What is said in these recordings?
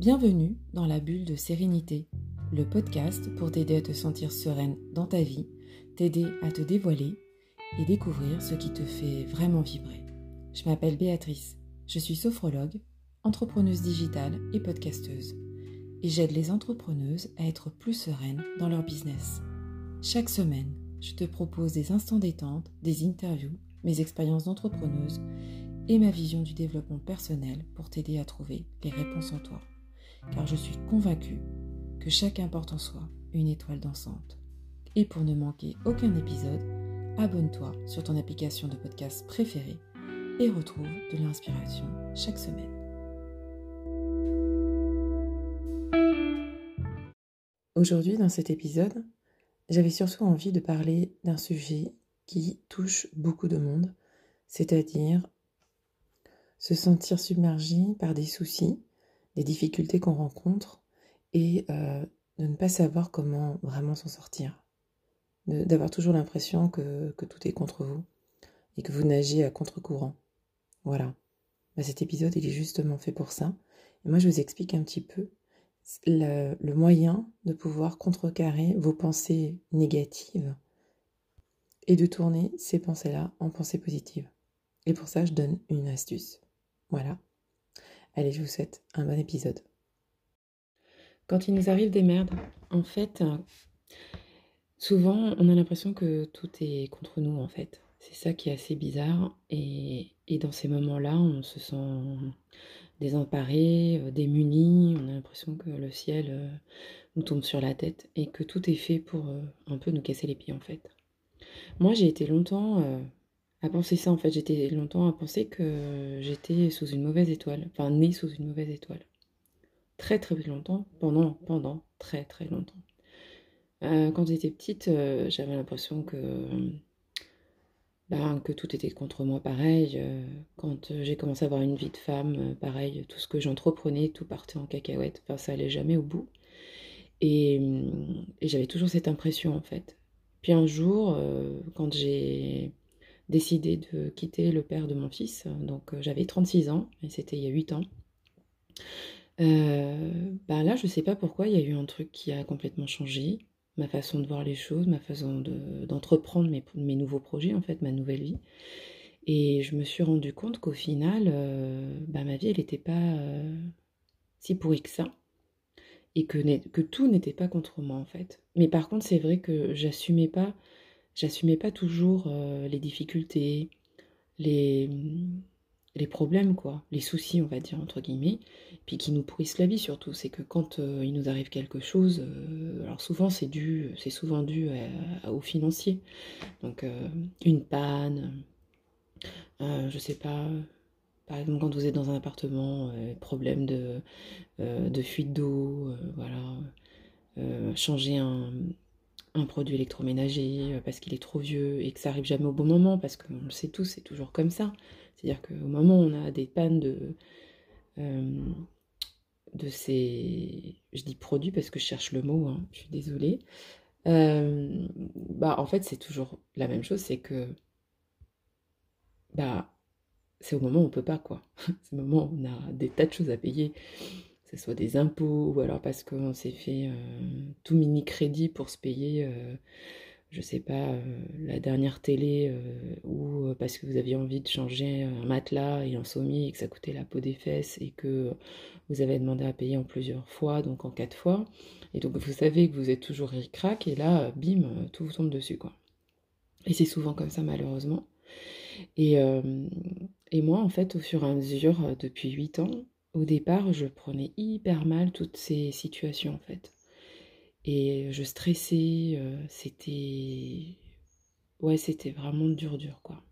Bienvenue dans la bulle de sérénité, le podcast pour t'aider à te sentir sereine dans ta vie, t'aider à te dévoiler et découvrir ce qui te fait vraiment vibrer. Je m'appelle Béatrice, je suis sophrologue, entrepreneuse digitale et podcasteuse. Et j'aide les entrepreneuses à être plus sereines dans leur business. Chaque semaine, je te propose des instants détente, des interviews, mes expériences d'entrepreneuse et ma vision du développement personnel pour t'aider à trouver les réponses en toi car je suis convaincue que chacun porte en soi une étoile dansante. Et pour ne manquer aucun épisode, abonne-toi sur ton application de podcast préférée et retrouve de l'inspiration chaque semaine. Aujourd'hui, dans cet épisode, j'avais surtout envie de parler d'un sujet qui touche beaucoup de monde, c'est-à-dire se sentir submergé par des soucis des difficultés qu'on rencontre et euh, de ne pas savoir comment vraiment s'en sortir. D'avoir toujours l'impression que, tout est contre vous et que vous nagez à contre-courant. Voilà. Bah, cet épisode, il est justement fait pour ça. Et moi, je vous explique un petit peu le, le moyen de pouvoir contrecarrer vos pensées négatives et de tourner ces pensées-là en pensées positives. Et pour ça, je donne une astuce. Voilà. Allez, je vous souhaite un bon épisode. Quand il nous arrive des merdes, en fait, euh, souvent on a l'impression que tout est contre nous, en fait. C'est ça qui est assez bizarre. Et, dans ces moments-là, on se sent désemparé, euh, démuni. On a l'impression que le ciel euh, nous tombe sur la tête et que tout est fait pour un peu nous casser les pieds, en fait. Moi, j'ai été longtemps à penser ça en fait. J'étais longtemps à penser que j'étais sous une mauvaise étoile, enfin née sous une mauvaise étoile. Très très longtemps, pendant, pendant très très longtemps. Euh, quand j'étais petite, euh, j'avais l'impression que, ben, que tout était contre moi pareil. Euh, quand j'ai commencé à avoir une vie de femme, pareil, tout ce que j'entreprenais, tout partait en cacahuète. Enfin, ça allait jamais au bout. Et, et j'avais toujours cette impression en fait. Puis un jour, quand j'ai décidé de quitter le père de mon fils. Donc euh, j'avais 36 ans, et c'était il y a 8 ans. Euh, bah là, je sais pas pourquoi, il y a eu un truc qui a complètement changé. Ma façon de voir les choses, ma façon d'entreprendre mes, mes, nouveaux projets, en fait, ma nouvelle vie. Et je me suis rendu compte qu'au final, euh, bah, ma vie, elle n'était pas si pourrie que ça. Et que, que tout n'était pas contre moi, en fait. Mais par contre, c'est vrai que j'assumais pas j'assumais pas toujours euh, les difficultés, les, les problèmes, quoi, les soucis, on va dire, entre guillemets, puis qui nous pourrissent la vie surtout. C'est que quand euh, il nous arrive quelque chose, euh, alors souvent c'est dû, c'est souvent dû au financier. Donc une panne, je sais pas, par exemple quand vous êtes dans un appartement, problème de, de fuite d'eau, voilà, changer un un produit électroménager euh, parce qu'il est trop vieux et que ça arrive jamais au bon moment parce qu'on le sait tous, c'est toujours comme ça. C'est-à-dire qu'au moment où on a des pannes de, euh, ces, je dis produits parce que je cherche le mot, hein, je suis désolée. Euh, bah en fait c'est toujours la même chose, c'est que bah c'est au moment où on peut pas quoi. c'est au moment où on a des tas de choses à payer ce soit des impôts ou alors parce qu'on s'est fait euh, tout mini crédit pour se payer, euh, je sais pas, euh, la dernière télé ou parce que vous aviez envie de changer un matelas et un sommier et que ça coûtait la peau des fesses et que vous avez demandé à payer en plusieurs fois, donc en quatre fois. Et donc vous savez que vous êtes toujours ric-rac et là, bim, tout vous tombe dessus quoi. Et c'est souvent comme ça malheureusement. Et, et moi, en fait, au fur et à mesure, depuis 8 ans, au départ, je prenais hyper mal toutes ces situations en fait. Et je stressais, euh, c'était. Ouais, c'était vraiment dur, dur quoi.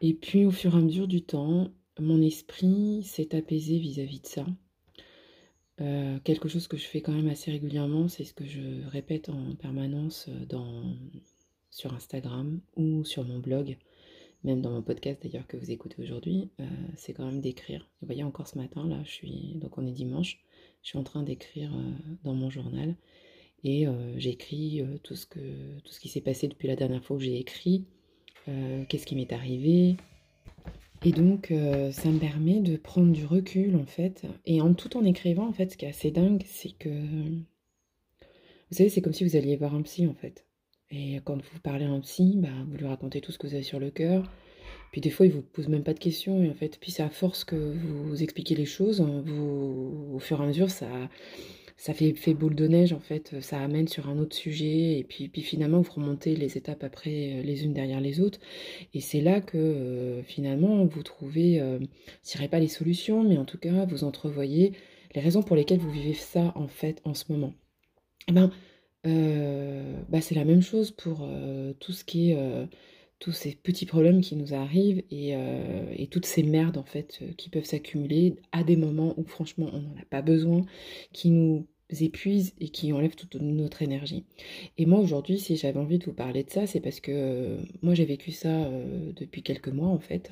Et puis au fur et à mesure du temps, mon esprit s'est apaisé vis-à-vis de ça. Euh, quelque chose que je fais quand même assez régulièrement, c'est ce que je répète en permanence euh, sur Instagram ou sur mon blog même dans mon podcast d'ailleurs que vous écoutez aujourd'hui, euh, c'est quand même d'écrire. Vous voyez encore ce matin là, je suis donc on est dimanche, je suis en train d'écrire euh, dans mon journal et euh, j'écris tout ce qui s'est passé depuis la dernière fois que j'ai écrit, qu'est-ce qui m'est arrivé, Et donc, ça me permet de prendre du recul, en fait. Et en tout en écrivant, en fait, ce qui est assez dingue, c'est que... Vous savez, c'est comme si vous alliez voir un psy, en fait. Et quand vous parlez à un psy, bah, vous lui racontez tout ce que vous avez sur le cœur. Puis des fois, il vous pose même pas de questions. Et en fait, puis c'est à force que vous expliquez les choses, vous, au fur et à mesure, ça ça fait, fait boule de neige en fait, ça amène sur un autre sujet et puis, puis finalement vous remontez les étapes après euh, les unes derrière les autres et c'est là que euh, finalement vous trouvez, euh, je dirais pas les solutions, mais en tout cas vous entrevoyez les raisons pour lesquelles vous vivez ça en fait en ce moment. Et eh ben, bah, c'est la même chose pour tout ce qui est tous ces petits problèmes qui nous arrivent et, et toutes ces merdes en fait qui peuvent s'accumuler à des moments où franchement on n'en a pas besoin, qui nous épuisent et qui enlèvent toute notre énergie. Et moi aujourd'hui, si j'avais envie de vous parler de ça, c'est parce que euh, moi j'ai vécu ça euh, depuis quelques mois en fait.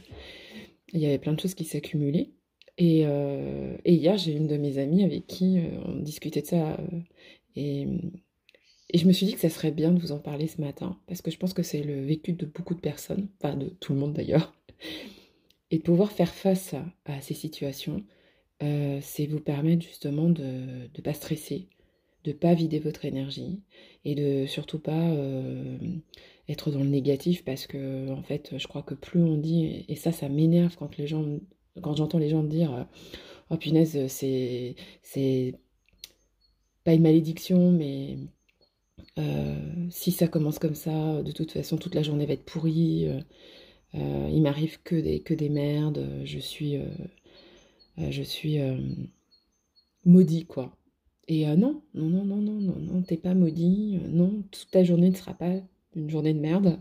Il y avait plein de choses qui s'accumulaient. Et, euh, hier, j'ai une de mes amies avec qui on discutait de ça. Et je me suis dit que ça serait bien de vous en parler ce matin, parce que je pense que c'est le vécu de beaucoup de personnes, enfin de tout le monde d'ailleurs. Et de pouvoir faire face à ces situations, euh, c'est vous permettre justement de ne pas stresser, de pas vider votre énergie et de surtout pas euh, être dans le négatif parce que en fait je crois que plus on dit et ça ça m'énerve quand quand j'entends les gens dire oh punaise c'est pas une malédiction mais euh, si ça commence comme ça de toute façon toute la journée va être pourrie il m'arrive que des que des merdes je suis euh, je suis euh, maudit, quoi. Et euh, non, non, non, non, non, non, non, t'es pas maudit, non, toute ta journée ne sera pas une journée de merde.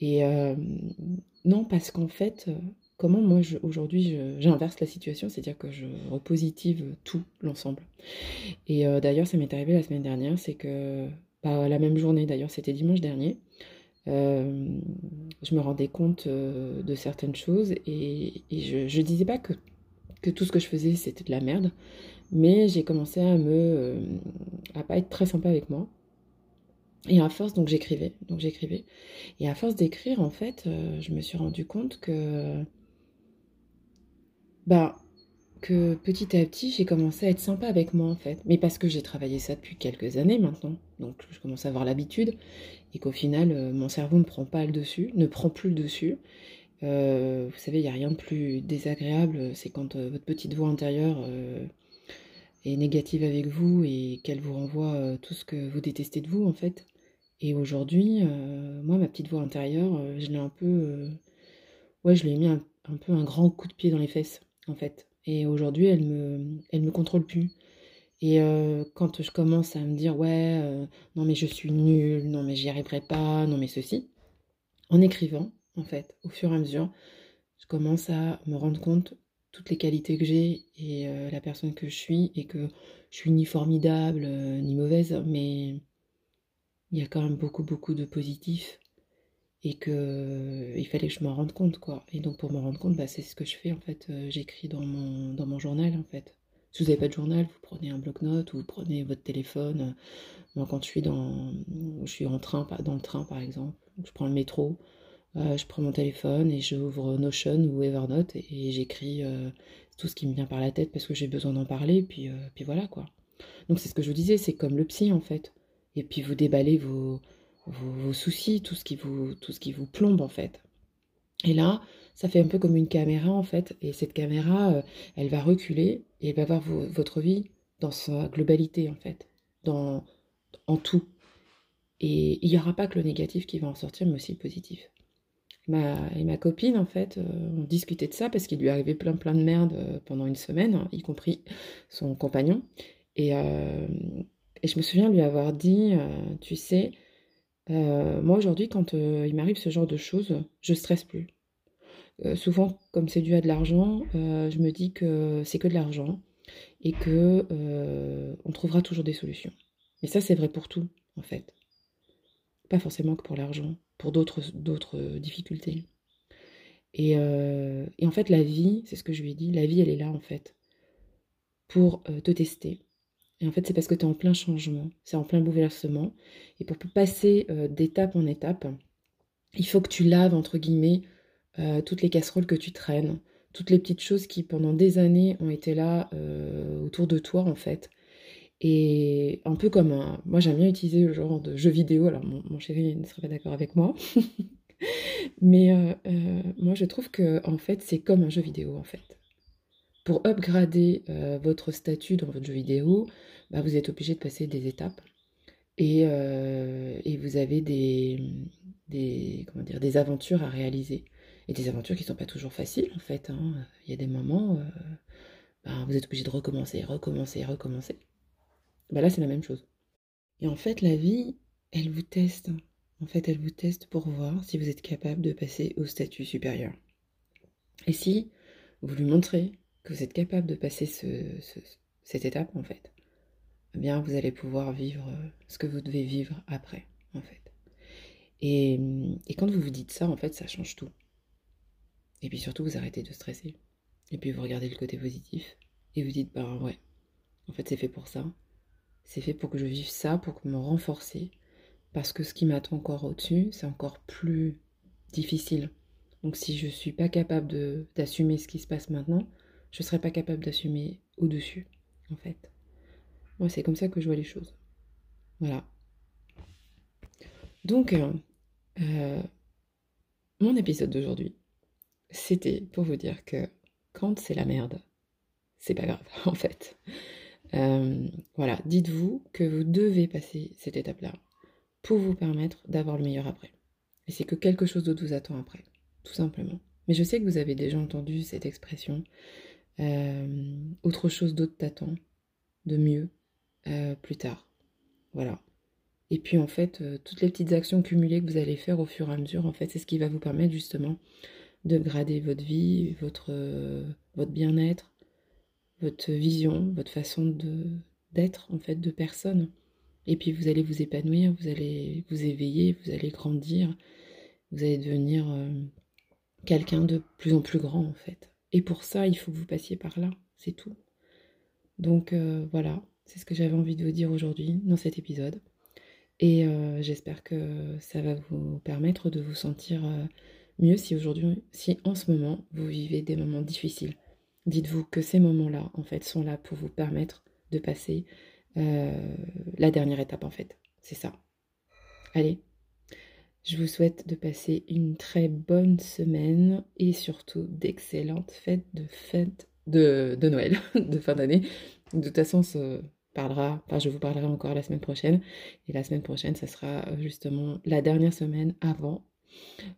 Et non, parce qu'en fait, comment moi aujourd'hui j'inverse la situation, c'est-à-dire que je repositive tout l'ensemble. Et d'ailleurs, ça m'est arrivé la semaine dernière, c'est que pas la même journée, d'ailleurs, c'était dimanche dernier. je me rendais compte de certaines choses et, je, disais pas que que tout ce que je faisais c'était de la merde. Mais j'ai commencé à me. Euh, à pas être très sympa avec moi. Et à force, donc j'écrivais. Donc j'écrivais. Et à force d'écrire, en fait, euh, je me suis rendu compte que. Bah. Que petit à petit, j'ai commencé à être sympa avec moi, en fait. Mais parce que j'ai travaillé ça depuis quelques années maintenant. Donc je commence à avoir l'habitude. Et qu'au final, euh, mon cerveau ne prend pas le dessus, ne prend plus le dessus. Euh, vous savez, il n'y a rien de plus désagréable, c'est quand euh, votre petite voix intérieure est négative avec vous et qu'elle vous renvoie tout ce que vous détestez de vous, en fait. Et aujourd'hui, moi, ma petite voix intérieure, je l'ai un peu... ouais, je lui ai mis un, peu un grand coup de pied dans les fesses, en fait. Et aujourd'hui, elle me, elle me contrôle plus. Et quand je commence à me dire, ouais, non mais je suis nulle, non mais j'y arriverai pas, non mais ceci, en écrivant, en fait. Au fur et à mesure, je commence à me rendre compte toutes les qualités que j'ai et euh, la personne que je suis et que je suis ni formidable euh, ni mauvaise, mais il y a quand même beaucoup beaucoup de positifs et que il fallait que je m'en rende compte quoi. Et donc pour me rendre compte, bah, c'est ce que je fais en fait. Euh, j'écris dans mon dans mon journal en fait. Si vous n'avez pas de journal, vous prenez un bloc-notes ou vous prenez votre téléphone. Moi, quand je suis dans, je suis en train, dans le train par exemple, je prends le métro, euh, je prends mon téléphone et j'ouvre Notion ou Evernote et, j'écris euh, tout ce qui me vient par la tête parce que j'ai besoin d'en parler, puis, euh, puis voilà quoi. Donc c'est ce que je vous disais, c'est comme le psy en fait. Et puis vous déballez vos, vos, soucis, tout ce, qui vous, tout ce qui vous plombe en fait. Et là, ça fait un peu comme une caméra en fait. Et cette caméra, elle va reculer et elle va voir votre vie dans sa globalité en fait, dans, en tout. Et il n'y aura pas que le négatif qui va en sortir, mais aussi le positif et ma copine, en fait, euh, on discutait de ça parce qu'il lui arrivait plein plein de merde euh, pendant une semaine, hein, y compris son compagnon. Et, euh, et, je me souviens lui avoir dit, tu sais, moi aujourd'hui, quand il m'arrive ce genre de choses, je stresse plus. souvent, comme c'est dû à de l'argent, je me dis que c'est que de l'argent et que on trouvera toujours des solutions. Et ça, c'est vrai pour tout, en fait. Pas forcément que pour l'argent pour d'autres difficultés. Euh, et, en fait, la vie, c'est ce que je lui ai dit, la vie, elle est là, en fait, pour euh, te tester. Et en fait, c'est parce que tu es en plein changement, c'est en plein bouleversement. Et pour passer euh, d'étape en étape, il faut que tu laves, entre guillemets, euh, toutes les casseroles que tu traînes, toutes les petites choses qui pendant des années ont été là autour de toi en fait. Et un peu comme un... Moi j'aime bien utiliser le genre de jeu vidéo, alors mon, chéri ne serait pas d'accord avec moi. Mais moi je trouve que en fait c'est comme un jeu vidéo en fait. Pour upgrader votre statut dans votre jeu vidéo, bah, vous êtes obligé de passer des étapes. Et, et vous avez des, aventures à réaliser. Et des aventures qui ne sont pas toujours faciles, en fait. Hein. Il y a des moments, euh, ben, vous êtes obligé de recommencer, recommencer, recommencer. Ben là, c'est la même chose. Et en fait, la vie, elle vous teste. En fait, elle vous teste pour voir si vous êtes capable de passer au statut supérieur. Et si vous lui montrez que vous êtes capable de passer cette étape, en fait, eh bien, vous allez pouvoir vivre ce que vous devez vivre après, en fait. Et, quand vous vous dites ça, en fait, ça change tout. Et puis surtout, vous arrêtez de stresser. Et puis vous regardez le côté positif. Et vous dites, bah ouais, en fait, c'est fait pour ça. C'est fait pour que je vive ça, pour me renforcer. Parce que ce qui m'attend encore au-dessus, c'est encore plus difficile. Donc si je ne suis pas capable d'assumer ce qui se passe maintenant, je ne serai pas capable d'assumer au-dessus, en fait. Moi, c'est comme ça que je vois les choses. Voilà. Donc, euh, euh, mon épisode d'aujourd'hui, c'était pour vous dire que quand c'est la merde, c'est pas grave en fait. Euh, voilà, dites-vous que vous devez passer cette étape-là pour vous permettre d'avoir le meilleur après. Et c'est que quelque chose d'autre vous attend après, tout simplement. Mais je sais que vous avez déjà entendu cette expression. Euh, autre chose d'autre t'attend, de mieux, plus tard. Voilà. Et puis en fait, euh, toutes les petites actions cumulées que vous allez faire au fur et à mesure, en fait, c'est ce qui va vous permettre justement de grader votre vie, votre, euh, votre bien-être, votre vision, votre façon d'être en fait de personne. Et puis vous allez vous épanouir, vous allez vous éveiller, vous allez grandir, vous allez devenir euh, quelqu'un de plus en plus grand en fait. Et pour ça, il faut que vous passiez par là, c'est tout. Donc voilà, c'est ce que j'avais envie de vous dire aujourd'hui dans cet épisode. Et euh, j'espère que ça va vous permettre de vous sentir euh, mieux si aujourd'hui, si en ce moment, vous vivez des moments difficiles. Dites-vous que ces moments-là, en fait, sont là pour vous permettre de passer euh, la dernière étape, en fait. C'est ça. Allez, je vous souhaite de passer une très bonne semaine et surtout d'excellentes fêtes de fêtes de, Noël, de fin d'année. De toute façon, parlera, je vous parlerai encore la semaine prochaine. Et la semaine prochaine, ça sera euh, justement la dernière semaine avant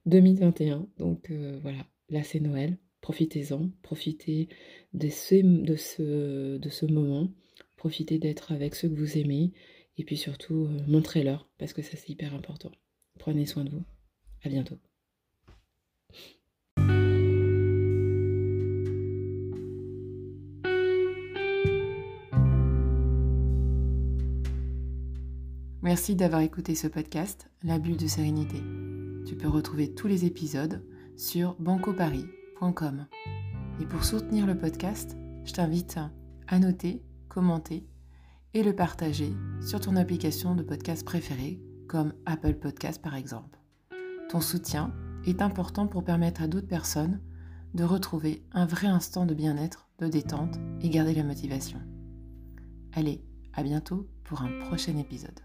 2021. Donc euh, voilà, là c'est Noël. Profitez-en, profitez de ce moment, profitez d'être avec ceux que vous aimez et puis surtout euh, montrez-leur parce que ça c'est hyper important. Prenez soin de vous. À bientôt. Merci d'avoir écouté ce podcast, La bulle de sérénité. Tu peux retrouver tous les épisodes sur bancoparis.com. Et pour soutenir le podcast, je t'invite à noter, commenter et le partager sur ton application de podcast préférée, Apple Podcast par exemple. Ton soutien est important pour permettre à d'autres personnes de retrouver un vrai instant de bien-être, de détente et garder la motivation. Allez, à bientôt pour un prochain épisode.